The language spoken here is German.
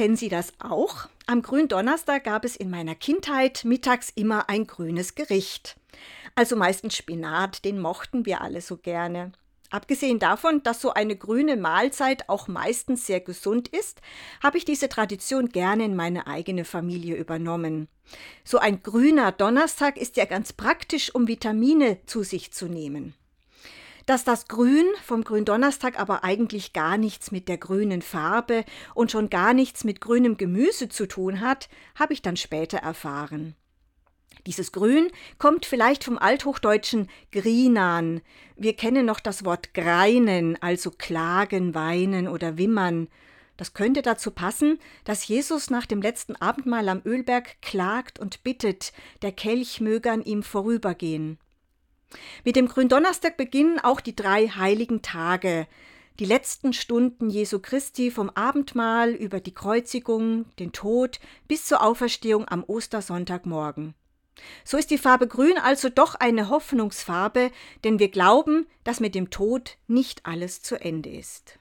kennen Sie das auch? Am Gründonnerstag gab es in meiner Kindheit mittags immer ein grünes Gericht. Also meistens Spinat, den mochten wir alle so gerne. Abgesehen davon, dass so eine grüne Mahlzeit auch meistens sehr gesund ist, habe ich diese Tradition gerne in meine eigene Familie übernommen. So ein grüner Donnerstag ist ja ganz praktisch, um Vitamine zu sich zu nehmen. Dass das Grün vom Gründonnerstag aber eigentlich gar nichts mit der grünen Farbe und schon gar nichts mit grünem Gemüse zu tun hat, habe ich dann später erfahren. Dieses Grün kommt vielleicht vom althochdeutschen Grinan. Wir kennen noch das Wort greinen, also klagen, weinen oder wimmern. Das könnte dazu passen, dass Jesus nach dem letzten Abendmahl am Ölberg klagt und bittet, der Kelch möge an ihm vorübergehen. Mit dem Gründonnerstag beginnen auch die drei heiligen Tage, die letzten Stunden Jesu Christi vom Abendmahl über die Kreuzigung, den Tod bis zur Auferstehung am Ostersonntagmorgen. So ist die Farbe Grün also doch eine Hoffnungsfarbe, denn wir glauben, dass mit dem Tod nicht alles zu Ende ist.